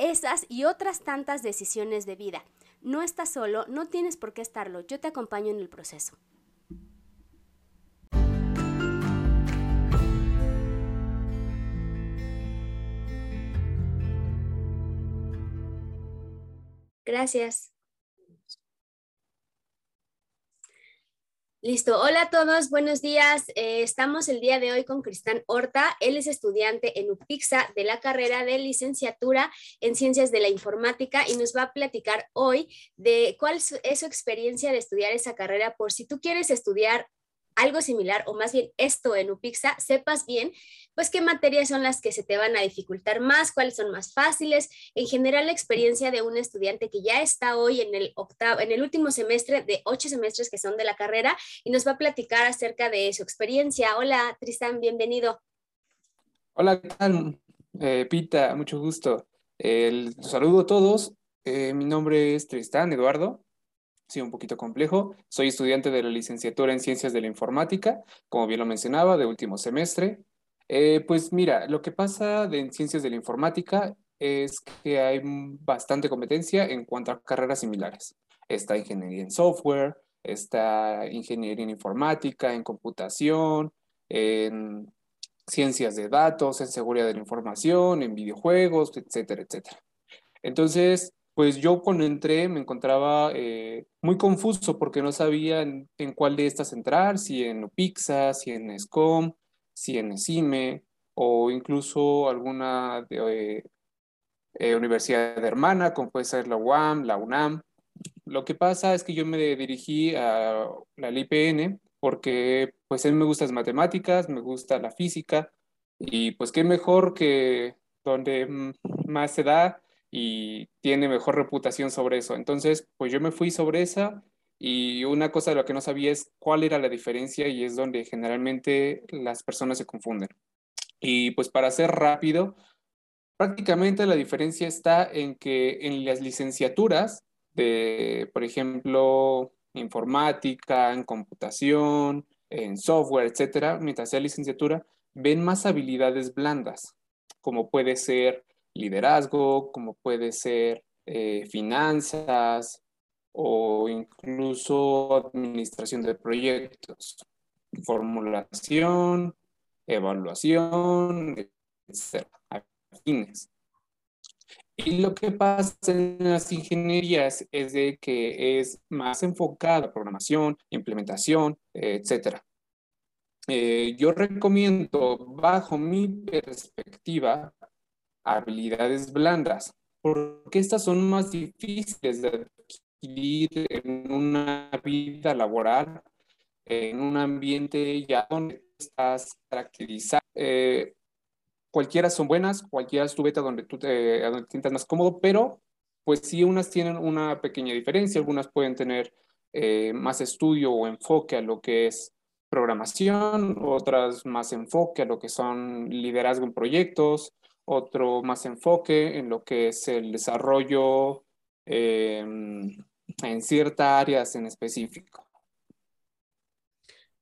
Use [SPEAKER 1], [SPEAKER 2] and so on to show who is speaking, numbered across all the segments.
[SPEAKER 1] esas y otras tantas decisiones de vida. No estás solo, no tienes por qué estarlo, yo te acompaño en el proceso. Gracias. Listo, hola a todos, buenos días. Eh, estamos el día de hoy con Cristán Horta. Él es estudiante en UPIXA de la carrera de licenciatura en Ciencias de la Informática y nos va a platicar hoy de cuál es su experiencia de estudiar esa carrera por si tú quieres estudiar algo similar o más bien esto en UPIXA, sepas bien pues qué materias son las que se te van a dificultar más, cuáles son más fáciles, en general la experiencia de un estudiante que ya está hoy en el octavo, en el último semestre de ocho semestres que son de la carrera y nos va a platicar acerca de su experiencia. Hola, Tristan, bienvenido.
[SPEAKER 2] Hola, ¿qué tal? Eh, Pita, mucho gusto. El, saludo a todos. Eh, mi nombre es Tristán Eduardo sí, un poquito complejo. Soy estudiante de la licenciatura en Ciencias de la Informática, como bien lo mencionaba, de último semestre. Eh, pues mira, lo que pasa en Ciencias de la Informática es que hay bastante competencia en cuanto a carreras similares. Está ingeniería en software, está ingeniería en informática, en computación, en ciencias de datos, en seguridad de la información, en videojuegos, etcétera, etcétera. Entonces, pues yo cuando entré me encontraba eh, muy confuso porque no sabía en, cuál de estas entrar, si en UPIXA, si en SCOM, si en CIME o incluso alguna eh, universidad hermana, como puede ser la UAM, la UNAM. Lo que pasa es que yo me dirigí a la IPN porque pues a mí me gustan las matemáticas, me gusta la física y pues qué mejor que donde más se da y tiene mejor reputación sobre eso. Entonces, pues yo me fui sobre esa y una cosa de lo que no sabía es cuál era la diferencia y es donde generalmente las personas se confunden. Y pues para ser rápido, prácticamente la diferencia está en que en las licenciaturas de, por ejemplo, informática, en computación, en software, etcétera, mientras sea licenciatura, ven más habilidades blandas, como puede ser liderazgo, como puede ser eh, finanzas o incluso administración de proyectos, formulación, evaluación, etc. Afines. Y lo que pasa en las ingenierías es de que es más enfocada a programación, implementación, etc. Eh, yo recomiendo, bajo mi perspectiva, habilidades blandas, porque estas son más difíciles de adquirir en una vida laboral, en un ambiente ya donde estás caracterizado. Eh, cualquiera son buenas, cualquiera es tu beta donde tú te, sientas más cómodo, pero pues sí, unas tienen una pequeña diferencia, algunas pueden tener eh, más estudio o enfoque a lo que es programación, otras más enfoque a lo que son liderazgo en proyectos, otro más enfoque en lo que es el desarrollo em, en ciertas áreas en específico.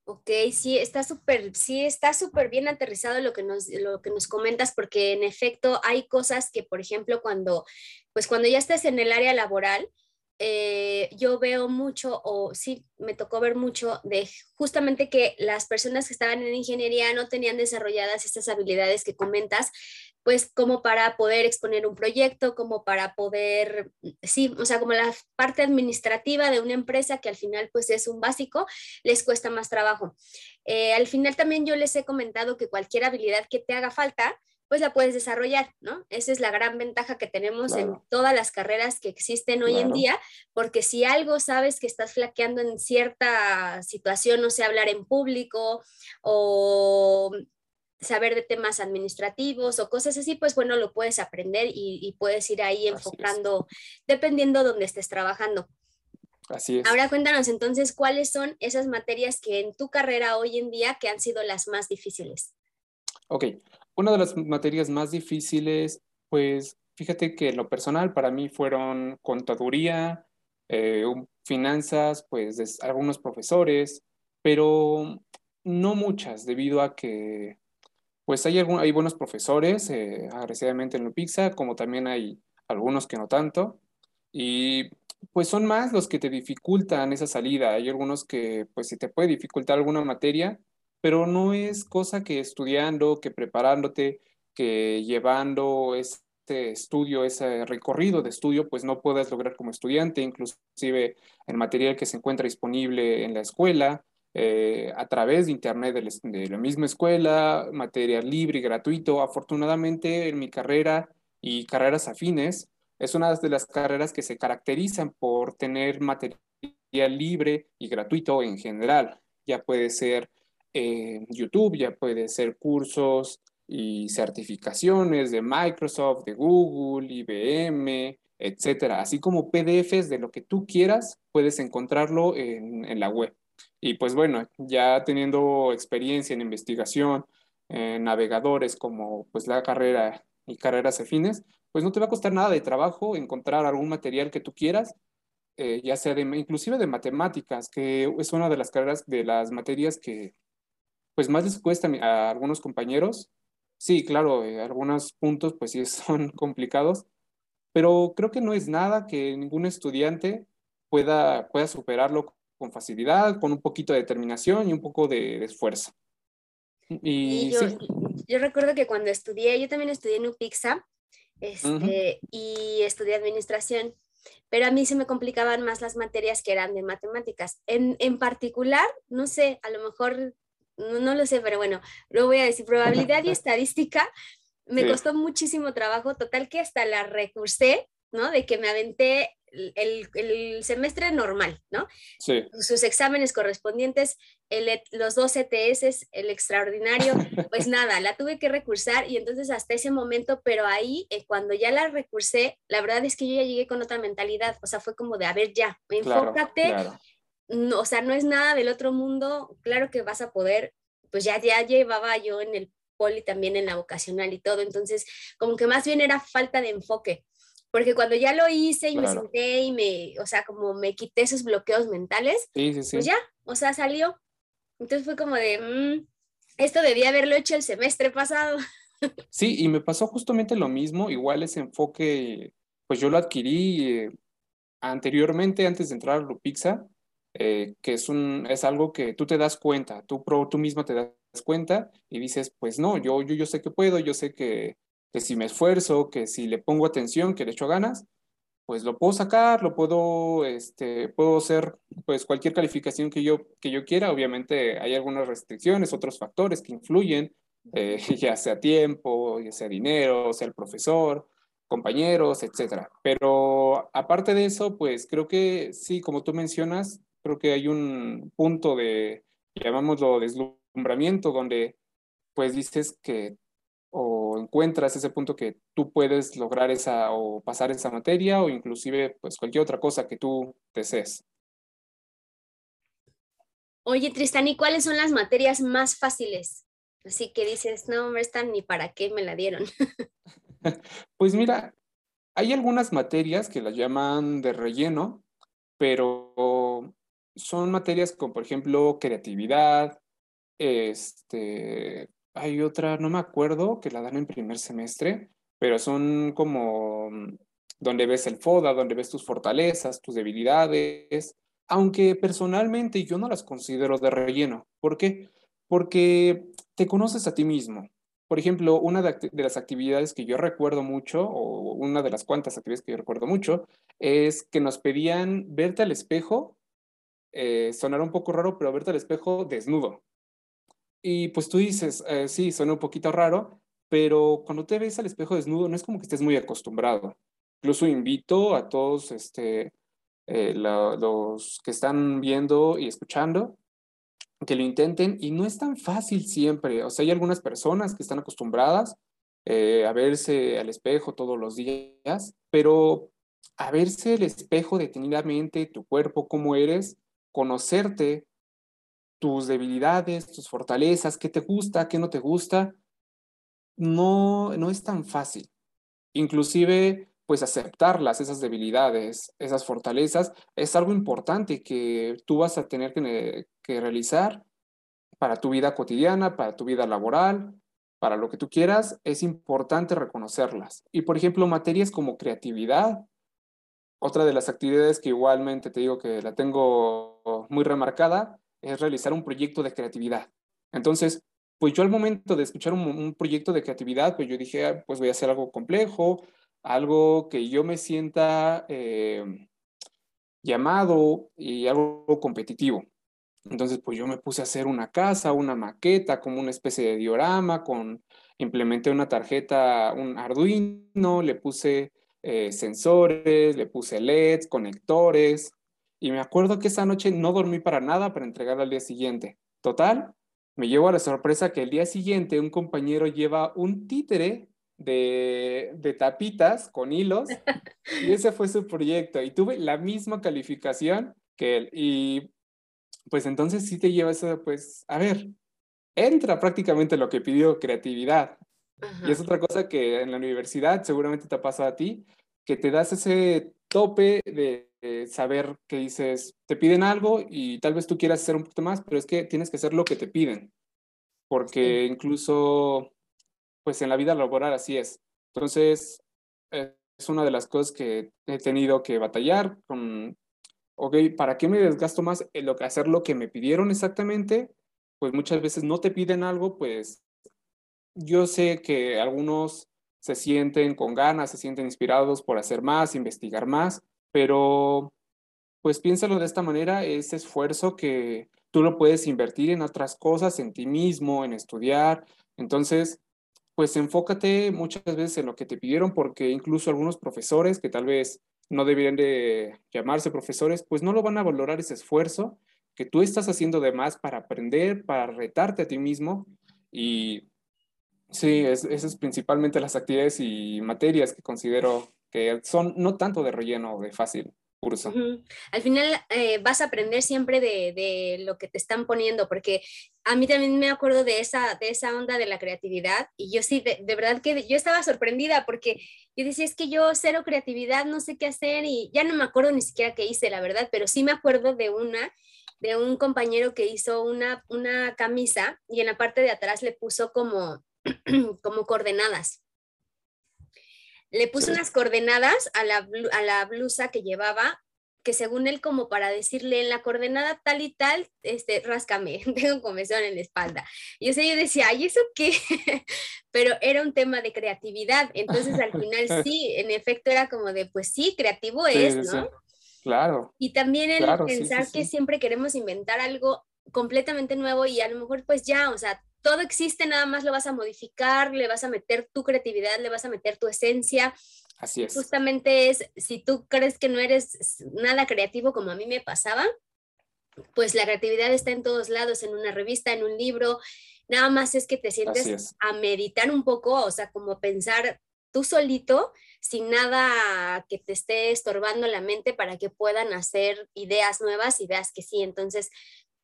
[SPEAKER 1] Ok, sí, está súper, sí, está súper bien aterrizado lo que, nos, lo que nos comentas, porque en efecto hay cosas que, por ejemplo, cuando, pues cuando ya estés en el área laboral, eh, yo veo mucho, o sí, me tocó ver mucho de justamente que las personas que estaban en ingeniería no tenían desarrolladas estas habilidades que comentas, pues como para poder exponer un proyecto, como para poder, sí, o sea, como la parte administrativa de una empresa que al final pues es un básico, les cuesta más trabajo. Eh, al final también yo les he comentado que cualquier habilidad que te haga falta, pues la puedes desarrollar, ¿no? Esa es la gran ventaja que tenemos en todas las carreras que existen hoy en día, porque si algo sabes que estás flaqueando en cierta situación, no sé, hablar en público o saber de temas administrativos o cosas así, pues bueno, lo puedes aprender y, puedes ir ahí enfocando dependiendo donde estés trabajando.
[SPEAKER 2] Así es.
[SPEAKER 1] Ahora cuéntanos entonces cuáles son esas materias que en tu carrera hoy en día que han sido las más difíciles.
[SPEAKER 2] Ok, una de las materias más difíciles, pues fíjate que lo personal para mí fueron contaduría, eh, finanzas, pues algunos profesores, pero no muchas, debido a que pues hay, hay buenos profesores, eh, agresivamente en la pizza, como también hay algunos que no tanto. Y pues son más los que te dificultan esa salida. Hay algunos que pues si te puede dificultar alguna materia, pero no es cosa que estudiando, que preparándote, que llevando este estudio, ese recorrido de estudio, pues no puedas lograr como estudiante, inclusive el material que se encuentra disponible en la escuela, eh, a través de Internet de, la misma escuela, material libre y gratuito. Afortunadamente en mi carrera y carreras afines, es una de las carreras que se caracterizan por tener material libre y gratuito en general. Ya puede ser eh, YouTube, ya puede ser cursos y certificaciones de Microsoft, de Google, IBM, etcétera. Así como PDFs de lo que tú quieras, puedes encontrarlo en la web. Y pues bueno, ya teniendo experiencia en investigación, en navegadores como pues la carrera y carreras afines, pues no te va a costar nada de trabajo encontrar algún material que tú quieras, eh, ya sea de, inclusive de matemáticas, que es una de las carreras, de las materias que pues más les cuesta a, algunos compañeros. Sí, claro, eh, algunos puntos pues sí son complicados, pero creo que no es nada que ningún estudiante pueda, pueda superarlo con facilidad, con un poquito de determinación y un poco de, esfuerzo.
[SPEAKER 1] Y, yo, recuerdo que cuando estudié, yo también estudié en UPIXA este, y estudié administración, pero a mí se me complicaban más las materias que eran de matemáticas. En, en particular, no sé, a lo mejor, no, no, lo sé, pero bueno, lo voy a decir, probabilidad y estadística me costó muchísimo trabajo, total que hasta la recursé, ¿no? De que me aventé el, semestre normal, ¿no?
[SPEAKER 2] Sí.
[SPEAKER 1] Sus exámenes correspondientes, el, e, los dos ETS, el extraordinario, pues nada, la tuve que recursar y entonces hasta ese momento, pero ahí, eh, cuando ya la recursé, la verdad es que yo ya llegué con otra mentalidad, o sea, fue como de, a ver, ya, enfócate, No, o sea, no es nada del otro mundo, claro que vas a poder, pues ya, ya llevaba yo en el poli también en la vocacional y todo, entonces como que más bien era falta de enfoque porque cuando ya lo hice y me senté y me, o sea, como me quité esos bloqueos mentales, pues ya, o sea, salió. Entonces fue como de, mm, esto debía haberlo hecho el semestre pasado.
[SPEAKER 2] Sí, y me pasó justamente lo mismo, igual ese enfoque, pues yo lo adquirí eh, anteriormente, antes de entrar a Lupixa, eh, que es, un, es algo que tú te das cuenta, tú, tú mismo te das cuenta y dices, pues no, yo, yo, yo sé que puedo, yo sé que, que si me esfuerzo, que si le pongo atención, que le echo ganas, pues lo puedo sacar, lo puedo, este, puedo hacer pues cualquier calificación que yo, que yo quiera. Obviamente hay algunas restricciones, otros factores que influyen, eh, ya sea tiempo, ya sea dinero, sea el profesor, compañeros, etcétera. Pero aparte de eso, pues creo que sí, como tú mencionas, creo que hay un punto de, llamámoslo deslumbramiento, donde pues dices que encuentras ese punto que tú puedes lograr esa o pasar esa materia o inclusive pues cualquier otra cosa que tú desees.
[SPEAKER 1] Oye, Tristan, ¿y cuáles son las materias más fáciles? Así que dices, no, hombre, están ni para qué me la dieron.
[SPEAKER 2] pues mira, hay algunas materias que las llaman de relleno, pero son materias como, por ejemplo, creatividad, este, hay otra, no me acuerdo, que la dan en primer semestre, pero son como mm, donde ves el FODA, donde ves tus fortalezas, tus debilidades, aunque personalmente yo no las considero de relleno. ¿Por qué? Porque te conoces a ti mismo. Por ejemplo, una de, las actividades que yo recuerdo mucho, o una de las cuantas actividades que yo recuerdo mucho, es que nos pedían verte al espejo, eh, un poco raro, pero verte al espejo desnudo. Y pues tú dices, eh, sí, suena un poquito raro, pero cuando te ves al espejo desnudo no es como que estés muy acostumbrado. Incluso invito a todos este, eh, los que están viendo y escuchando que lo intenten y no es tan fácil siempre. O sea, hay algunas personas que están acostumbradas eh, a verse al espejo todos los días, pero a verse el espejo detenidamente, tu cuerpo, cómo eres, conocerte, tus debilidades, tus fortalezas, qué te gusta, qué no te gusta, no, no es tan fácil. Inclusive, pues aceptarlas, esas debilidades, esas fortalezas, es algo importante que tú vas a tener que, que realizar para tu vida cotidiana, para tu vida laboral, para lo que tú quieras, es importante reconocerlas. Y por ejemplo, materias como creatividad, otra de las actividades que igualmente te digo que la tengo muy remarcada, es realizar un proyecto de creatividad. Entonces, pues yo al momento de escuchar un, proyecto de creatividad, pues yo dije, ah, pues voy a hacer algo complejo, algo que yo me sienta eh, llamado y algo competitivo. Entonces, pues yo me puse a hacer una casa, una maqueta, como una especie de diorama, con, implementé una tarjeta, un Arduino, le puse eh, sensores, le puse LEDs, conectores, y me acuerdo que esa noche no dormí para nada para entregarla al día siguiente. Total, me llevo a la sorpresa que el día siguiente un compañero lleva un títere de, de tapitas con hilos, y ese fue su proyecto, y tuve la misma calificación que él. Y pues entonces sí te lleva eso, pues, a ver, entra prácticamente lo que pidió creatividad. Y es otra cosa que en la universidad seguramente te ha pasado a ti, que te das ese tope de, saber que dices, te piden algo y tal vez tú quieras hacer un poquito más, pero es que tienes que hacer lo que te piden. Porque incluso, pues en la vida laboral así es. Entonces, es una de las cosas que he tenido que batallar con ok, ¿para qué me desgasto más en lo que hacer lo que me pidieron exactamente? Pues muchas veces no te piden algo, pues yo sé que algunos se sienten con ganas, se sienten inspirados por hacer más, investigar más, pero pues piénsalo de esta manera, ese esfuerzo que tú lo puedes invertir en otras cosas, en ti mismo, en estudiar. Entonces, pues enfócate muchas veces en lo que te pidieron, porque incluso algunos profesores que tal vez no deberían de llamarse profesores, pues no lo van a valorar ese esfuerzo que tú estás haciendo de más para aprender, para retarte a ti mismo. Y sí, es, esas principalmente las actividades y materias que considero que son no tanto de relleno, de fácil curso.
[SPEAKER 1] Al final eh, vas a aprender siempre de, de, lo que te están poniendo, porque a mí también me acuerdo de esa, de esa onda de la creatividad y yo sí, de, de, verdad que yo estaba sorprendida porque yo decía, es que yo cero creatividad, no sé qué hacer y ya no me acuerdo ni siquiera qué hice, la verdad, pero sí me acuerdo de una de un compañero que hizo una, una camisa y en la parte de atrás le puso como, como coordenadas le puso unas coordenadas a la, a la blusa que llevaba que según él como para decirle en la coordenada tal y tal, este, ráscame, tengo comezón en la espalda. Y o sea, yo decía, ¿y eso qué? Pero era un tema de creatividad, entonces al final sí, en efecto era como de, pues sí, creativo es, ¿no?
[SPEAKER 2] Claro.
[SPEAKER 1] Y también el pensar que siempre queremos inventar algo completamente nuevo y a lo mejor pues ya, o sea, todo existe, nada más lo vas a modificar, le vas a meter tu creatividad, le vas a meter tu esencia.
[SPEAKER 2] Así es.
[SPEAKER 1] Justamente es, si tú crees que no eres nada creativo como a mí me pasaba, pues la creatividad está en todos lados, en una revista, en un libro, nada más es que te sientes a meditar un poco, o sea, como pensar tú solito, sin nada que te esté estorbando la mente para que puedan hacer ideas nuevas, ideas que sí. Entonces,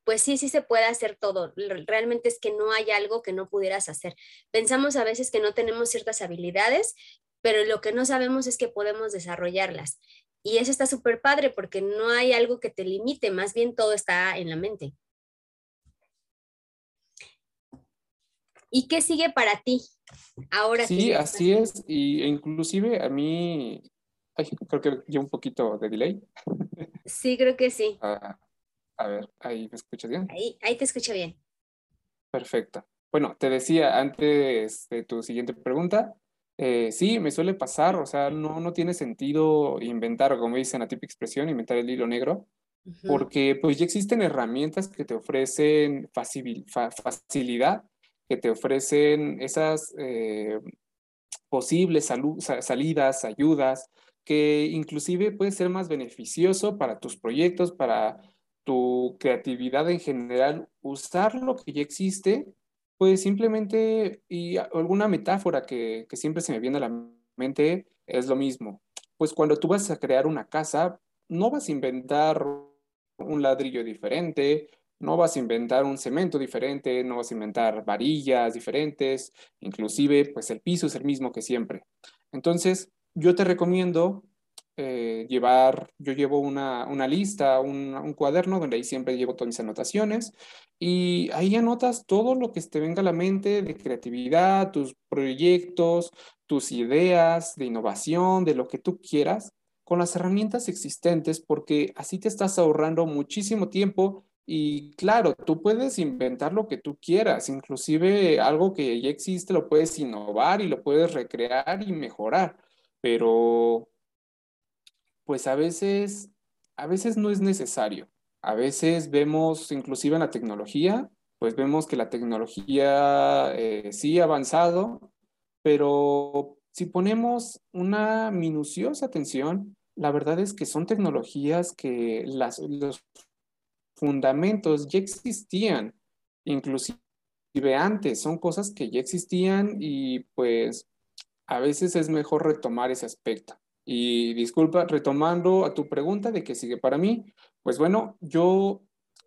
[SPEAKER 1] pues sí, sí se puede hacer todo. Realmente es que no hay algo que no pudieras hacer. Pensamos a veces que no tenemos ciertas habilidades, pero lo que no sabemos es que podemos desarrollarlas. Y eso está súper padre porque no hay algo que te limite, más bien todo está en la mente. ¿Y qué sigue para ti? Ahora
[SPEAKER 2] sí, así es. Y inclusive a mí, creo que llevo un poquito de delay.
[SPEAKER 1] Sí, creo que sí.
[SPEAKER 2] Ah, a ver, ahí me escuchas bien.
[SPEAKER 1] Ahí, ahí te escucho bien.
[SPEAKER 2] Perfecto. Bueno, te decía antes de tu siguiente pregunta, eh, sí, me suele pasar, o sea, no, no tiene sentido inventar, como dicen la típica expresión, inventar el hilo negro, porque pues ya existen herramientas que te ofrecen facilidad, que te ofrecen esas eh, posibles salidas, ayudas, que inclusive puede ser más beneficioso para tus proyectos, para tu creatividad en general, usar lo que ya existe, pues simplemente, y alguna metáfora que, que siempre se me viene a la mente es lo mismo. Pues cuando tú vas a crear una casa, no vas a inventar un ladrillo diferente, no vas a inventar un cemento diferente, no vas a inventar varillas diferentes, inclusive pues el piso es el mismo que siempre. Entonces, yo te recomiendo eh, llevar, yo llevo una, lista, un, cuaderno donde ahí siempre llevo todas mis anotaciones y ahí anotas todo lo que te venga a la mente de creatividad, tus proyectos, tus ideas de innovación, de lo que tú quieras, con las herramientas existentes, porque así te estás ahorrando muchísimo tiempo y claro, tú puedes inventar lo que tú quieras, inclusive algo que ya existe lo puedes innovar y lo puedes recrear y mejorar, pero pues a veces, a veces no es necesario. A veces vemos, inclusive en la tecnología, pues vemos que la tecnología eh, sí ha avanzado, pero si ponemos una minuciosa atención, la verdad es que son tecnologías que las, los fundamentos ya existían, inclusive antes, son cosas que ya existían y pues a veces es mejor retomar ese aspecto. Y disculpa, retomando a tu pregunta de qué sigue para mí, pues bueno, yo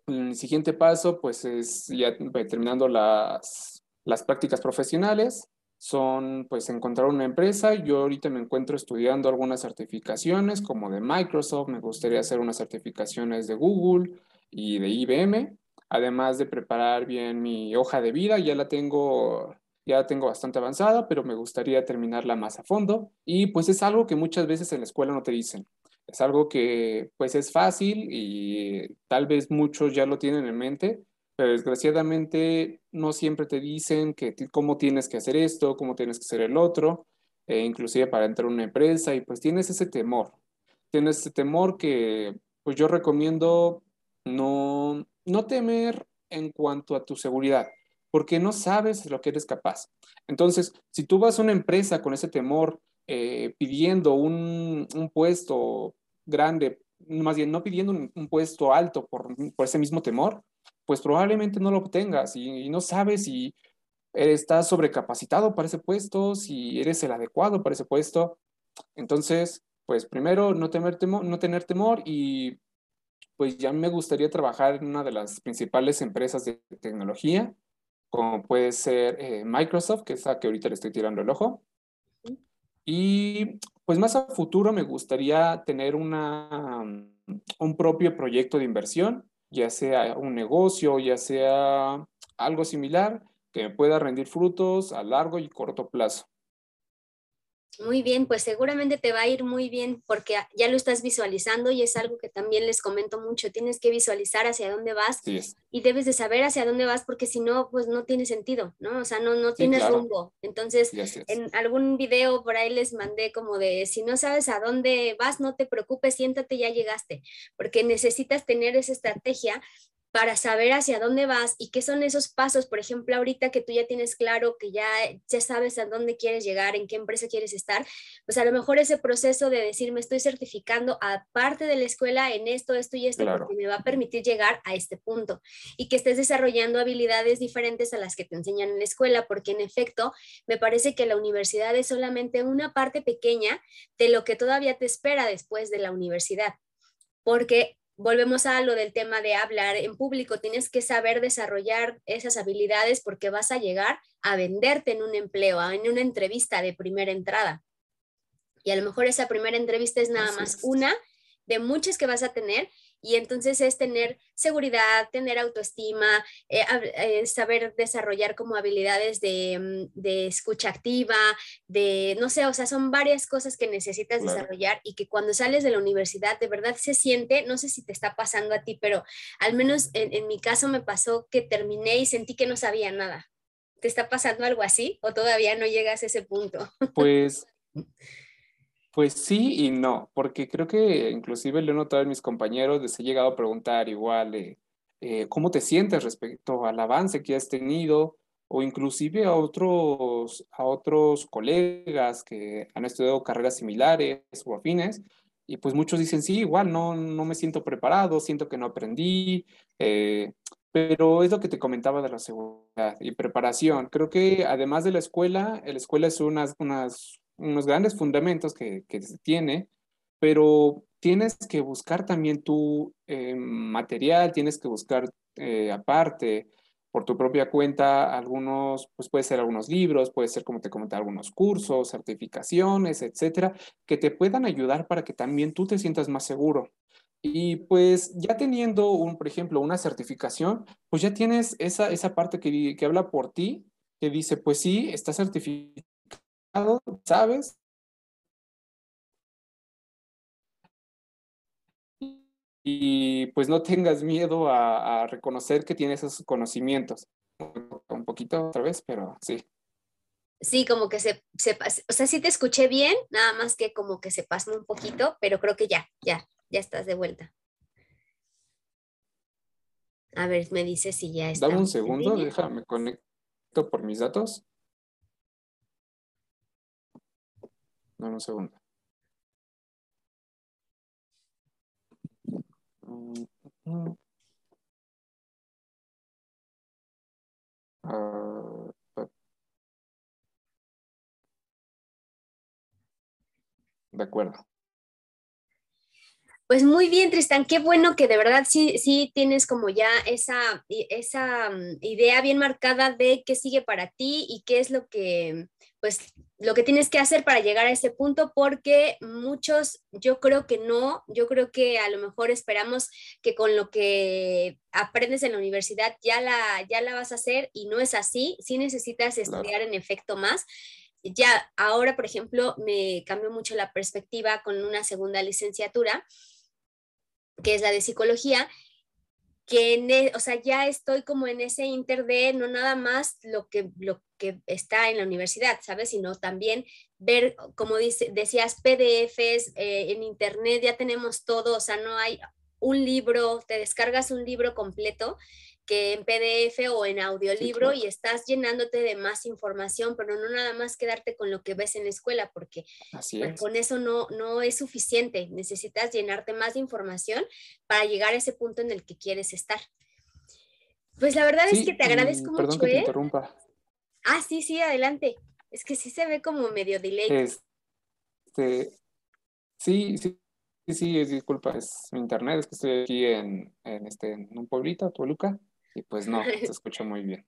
[SPEAKER 2] el siguiente paso pues es ya terminando las, las prácticas profesionales, son pues encontrar una empresa. Yo ahorita me encuentro estudiando algunas certificaciones como de Microsoft, me gustaría hacer unas certificaciones de Google y de IBM, además de preparar bien mi hoja de vida, ya la tengo ya tengo bastante avanzada, pero me gustaría terminarla más a fondo. Y pues es algo que muchas veces en la escuela no te dicen. Es algo que pues es fácil y tal vez muchos ya lo tienen en mente, pero desgraciadamente no siempre te dicen que cómo tienes que hacer esto, cómo tienes que hacer el otro, e inclusive para entrar a una empresa y pues tienes ese temor. Tienes ese temor que pues yo recomiendo no, no temer en cuanto a tu seguridad porque no sabes lo que eres capaz. Entonces, si tú vas a una empresa con ese temor eh, pidiendo un, puesto grande, más bien no pidiendo un, puesto alto por, ese mismo temor, pues probablemente no lo obtengas y, no sabes si estás sobrecapacitado para ese puesto, si eres el adecuado para ese puesto. Entonces, pues primero no, temer no tener temor y pues ya me gustaría trabajar en una de las principales empresas de tecnología como puede ser eh, Microsoft, que es la que ahorita le estoy tirando el ojo. Y pues más a futuro me gustaría tener una, un propio proyecto de inversión, ya sea un negocio, ya sea algo similar, que me pueda rendir frutos a largo y corto plazo.
[SPEAKER 1] Muy bien, pues seguramente te va a ir muy bien porque ya lo estás visualizando y es algo que también les comento mucho. Tienes que visualizar hacia dónde vas y debes de saber hacia dónde vas porque si no, pues no tiene sentido, ¿no? O sea, no, no tienes rumbo. Entonces, en algún video por ahí les mandé como de, si no sabes a dónde vas, no te preocupes, siéntate, ya llegaste, porque necesitas tener esa estrategia para saber hacia dónde vas y qué son esos pasos, por ejemplo, ahorita que tú ya tienes claro que ya, ya sabes a dónde quieres llegar, en qué empresa quieres estar, pues a lo mejor ese proceso de decir, me estoy certificando aparte de la escuela en esto, esto y esto, porque me va a permitir llegar a este punto y que estés desarrollando habilidades diferentes a las que te enseñan en la escuela, porque en efecto, me parece que la universidad es solamente una parte pequeña de lo que todavía te espera después de la universidad porque volvemos a lo del tema de hablar en público, tienes que saber desarrollar esas habilidades porque vas a llegar a venderte en un empleo, en una entrevista de primera entrada. Y a lo mejor esa primera entrevista es nada más una de muchas que vas a tener y entonces es tener seguridad, tener autoestima, eh, eh, saber desarrollar como habilidades mm, de, escucha activa, de, no sé, o sea, son varias cosas que necesitas desarrollar y que cuando sales de la universidad de verdad se siente, no sé si te está pasando a ti, pero al menos en, en mi caso me pasó que terminé y sentí que no sabía nada. ¿Te está pasando algo así o todavía no llegas a ese punto?
[SPEAKER 2] Pues Pues sí y no, porque creo que inclusive le he notado a mis compañeros, les he llegado a preguntar igual, eh, ¿cómo te sientes respecto al avance que has tenido? O inclusive a otros, a otros colegas que han estudiado carreras similares o afines, Y pues muchos dicen, sí, igual no, no me siento preparado, siento que no aprendí, eh, pero es lo que te comentaba de la seguridad y preparación. Creo que además de la escuela, la escuela es unas, unas, unos grandes fundamentos que, que tiene, pero tienes que buscar también tu eh, material, tienes que buscar eh, aparte por tu propia cuenta algunos, pues puede ser algunos libros, puede ser como te comenté, algunos cursos, certificaciones, etcétera, que te puedan ayudar para que también tú te sientas más seguro. Y pues ya teniendo, un, por ejemplo, una certificación, pues ya tienes esa, esa parte que, que habla por ti, que dice, pues sí, está certificado, sabes, y pues no tengas miedo a, reconocer que tienes esos conocimientos. Un poquito otra vez, pero sí.
[SPEAKER 1] Sí, como que se, se o sea, sí te escuché bien, nada más que como que se pasó un poquito, pero creo que ya, ya, ya estás de vuelta. A ver, me dice si ya está.
[SPEAKER 2] Dame un segundo, déjame conecto por mis datos. Dame un segundo. Ah, de acuerdo.
[SPEAKER 1] Pues muy bien, Tristan, qué bueno que de verdad sí, sí tienes como ya esa, esa mm, idea bien marcada de qué sigue para ti y qué es lo que, pues, lo que tienes que hacer para llegar a ese punto, porque muchos, yo creo que no, yo creo que a lo mejor esperamos que con lo que aprendes en la universidad ya la, ya la vas a hacer y no es así, sí necesitas estudiar en efecto más. Ya ahora, por ejemplo, me cambió mucho la perspectiva con una segunda licenciatura que es la de psicología, que e, o sea, ya estoy como en ese inter de no nada más lo que, lo que está en la universidad, ¿sabes? Sino también ver, como dice, decías, PDFs eh, en internet, ya tenemos todo, o sea, no hay un libro, te descargas un libro completo que en PDF o en audiolibro y estás llenándote de más información, pero no nada más quedarte con lo que ves en la escuela, porque pues, con eso no, no es suficiente. Necesitas llenarte más de información para llegar a ese punto en el que quieres estar. Pues la verdad es que te agradezco
[SPEAKER 2] perdón
[SPEAKER 1] mucho.
[SPEAKER 2] Perdón que te ¿eh? interrumpa.
[SPEAKER 1] Ah, sí, sí, adelante. Es que sí se ve como medio delay.
[SPEAKER 2] Este, sí, sí, sí, disculpa, es mi internet, es que estoy aquí en, en, este, en un pueblito, Toluca, y pues no, se escucha muy bien.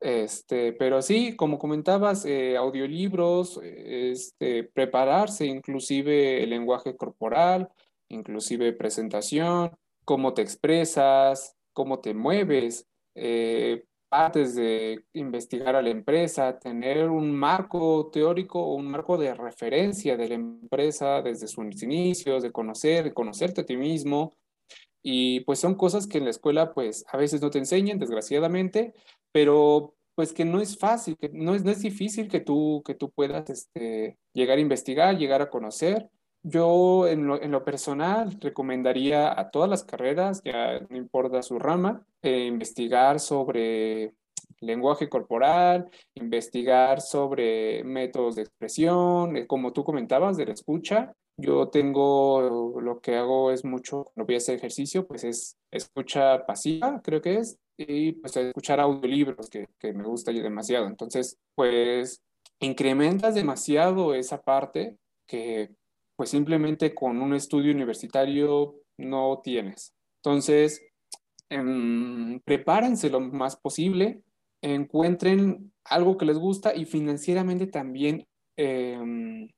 [SPEAKER 2] Este, pero sí, como comentabas, eh, audiolibros, este, prepararse, inclusive el lenguaje corporal, inclusive presentación, cómo te expresas, cómo te mueves, eh, antes de investigar a la empresa, tener un marco teórico o un marco de referencia de la empresa desde sus inicios, de conocer, de conocerte a ti mismo, y pues son cosas que en la escuela pues a veces no te enseñan, desgraciadamente, pero pues que no es fácil, que no es, no es difícil que tú, que tú puedas este, llegar a investigar, llegar a conocer. Yo en lo, en lo, personal recomendaría a todas las carreras, ya no importa su rama, eh, investigar sobre lenguaje corporal, investigar sobre métodos de expresión, eh, como tú comentabas, de la escucha, yo tengo, lo que hago es mucho, cuando voy a hacer ejercicio, pues es escucha pasiva, creo que es, y pues escuchar audiolibros, que, que me gusta demasiado. Entonces, pues incrementas demasiado esa parte que pues simplemente con un estudio universitario no tienes. Entonces, em, prepárense lo más posible, encuentren algo que les gusta y financieramente también eh,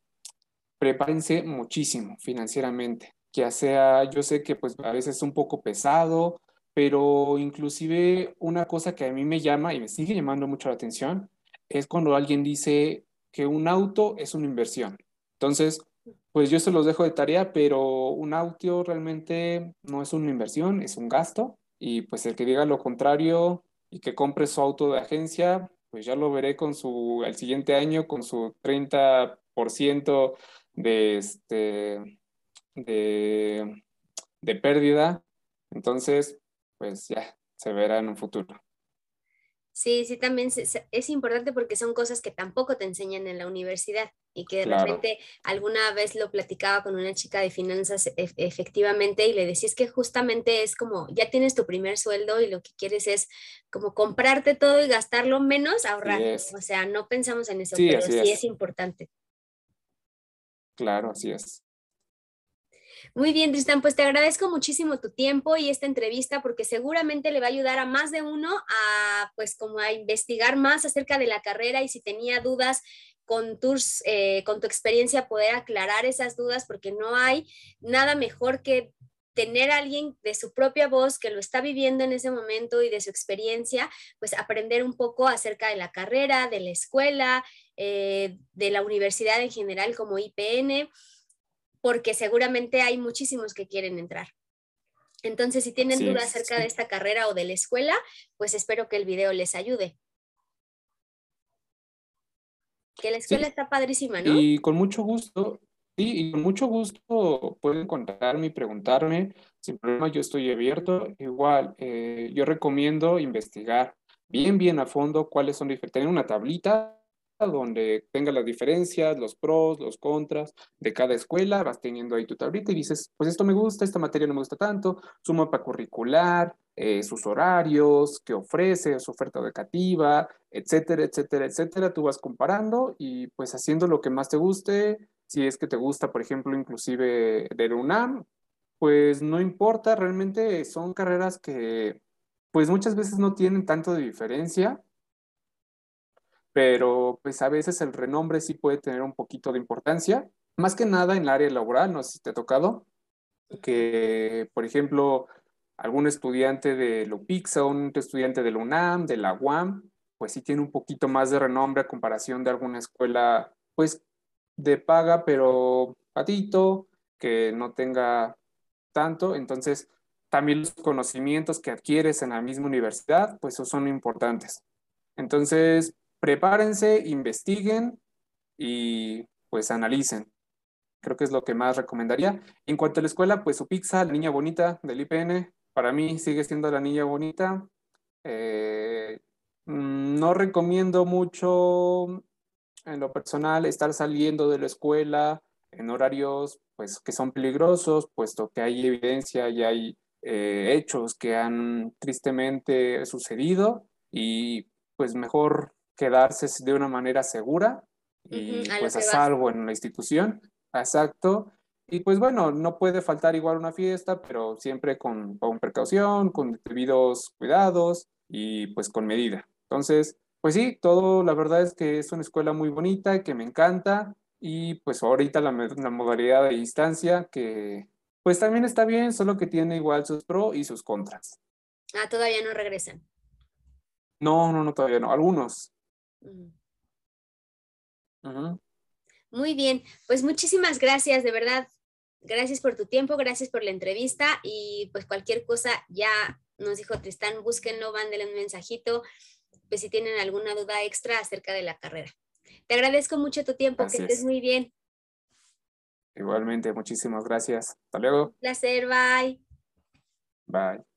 [SPEAKER 2] prepárense muchísimo financieramente, ya sea, yo sé que pues a veces es un poco pesado, pero inclusive una cosa que a mí me llama y me sigue llamando mucho la atención es cuando alguien dice que un auto es una inversión. Entonces, pues yo se los dejo de tarea, pero un auto realmente no es una inversión, es un gasto. Y pues el que diga lo contrario y que compre su auto de agencia, pues ya lo veré con su, el siguiente año con su 30% de, este, de, de pérdida. Entonces, pues ya se verá en un futuro.
[SPEAKER 1] Sí, sí, también es importante porque son cosas que tampoco te enseñan en la universidad. Y que de repente alguna vez lo platicaba con una chica de finanzas e, efectivamente y le decía es que justamente es como ya tienes tu primer sueldo y lo que quieres es como comprarte todo y gastarlo menos, ahorrar. O sea, no pensamos en eso, pero sí es importante.
[SPEAKER 2] Claro, así es.
[SPEAKER 1] Muy bien, Tristan, pues te agradezco muchísimo tu tiempo y esta entrevista porque seguramente le va a ayudar a más de uno a pues como a investigar más acerca de la carrera y si tenía dudas con, tus, eh, con tu experiencia poder aclarar esas dudas porque no hay nada mejor que tener a alguien de su propia voz que lo está viviendo en ese momento y de su experiencia, pues aprender un poco acerca de la carrera, de la escuela, eh, de la universidad en general como IPN porque seguramente hay muchísimos que quieren entrar. Entonces, si tienen dudas acerca de esta carrera o de la escuela, pues espero que el video les ayude. Que la escuela está padrísima, ¿no?
[SPEAKER 2] Y con mucho gusto, sí, y con mucho gusto pueden contarme y preguntarme. Sin problema, yo estoy abierto. Igual, eh, yo recomiendo investigar bien, bien a fondo cuáles son diferentes. Tener una tablita donde tenga las diferencias, los pros, los contras de cada escuela, vas teniendo ahí tu tablita y dices, pues esto me gusta, esta materia no me gusta tanto, su mapa curricular, eh, sus horarios, qué ofrece, su oferta educativa, etcétera, etcétera, etcétera. Tú vas comparando y pues haciendo lo que más te guste. Si es que te gusta, por ejemplo, inclusive de UNAM, pues no importa, realmente son carreras que pues muchas veces no tienen tanto de diferencia pero pues a veces el renombre sí puede tener un poquito de importancia, más que nada en el área laboral, no sé si te ha tocado, que por ejemplo algún estudiante de LUPIXA, un estudiante de la UNAM, de la UAM, pues sí tiene un poquito más de renombre a comparación de alguna escuela pues de paga, pero patito, que no tenga tanto, entonces también los conocimientos que adquieres en la misma universidad, pues son importantes. Entonces, prepárense, investiguen y pues analicen. Creo que es lo que más recomendaría. En cuanto a la escuela, pues su pizza, la niña bonita del IPN, para mí sigue siendo la niña bonita. Eh, no recomiendo mucho en lo personal estar saliendo de la escuela en horarios pues que son peligrosos, puesto que hay evidencia y hay eh, hechos que han tristemente sucedido y pues mejor quedarse de una manera segura y pues a salvo en la institución. Exacto. Y pues bueno, no puede faltar igual una fiesta, pero siempre con, con precaución, con debidos cuidados y pues con medida. Entonces, pues sí, todo la verdad es que es una escuela muy bonita y que me encanta. Y pues ahorita la, la modalidad de distancia que pues también está bien, solo que tiene igual sus pros y sus contras.
[SPEAKER 1] Ah, todavía no regresan.
[SPEAKER 2] No, no, no, todavía no. Algunos.
[SPEAKER 1] Muy bien, pues muchísimas gracias, de verdad. Gracias por tu tiempo, gracias por la entrevista y pues cualquier cosa ya nos dijo Tristán, búsquenlo, mándenle un mensajito, pues si tienen alguna duda extra acerca de la carrera. Te agradezco mucho tu tiempo, que estés muy bien.
[SPEAKER 2] Igualmente, muchísimas gracias. Hasta luego.
[SPEAKER 1] placer, bye.
[SPEAKER 2] Bye.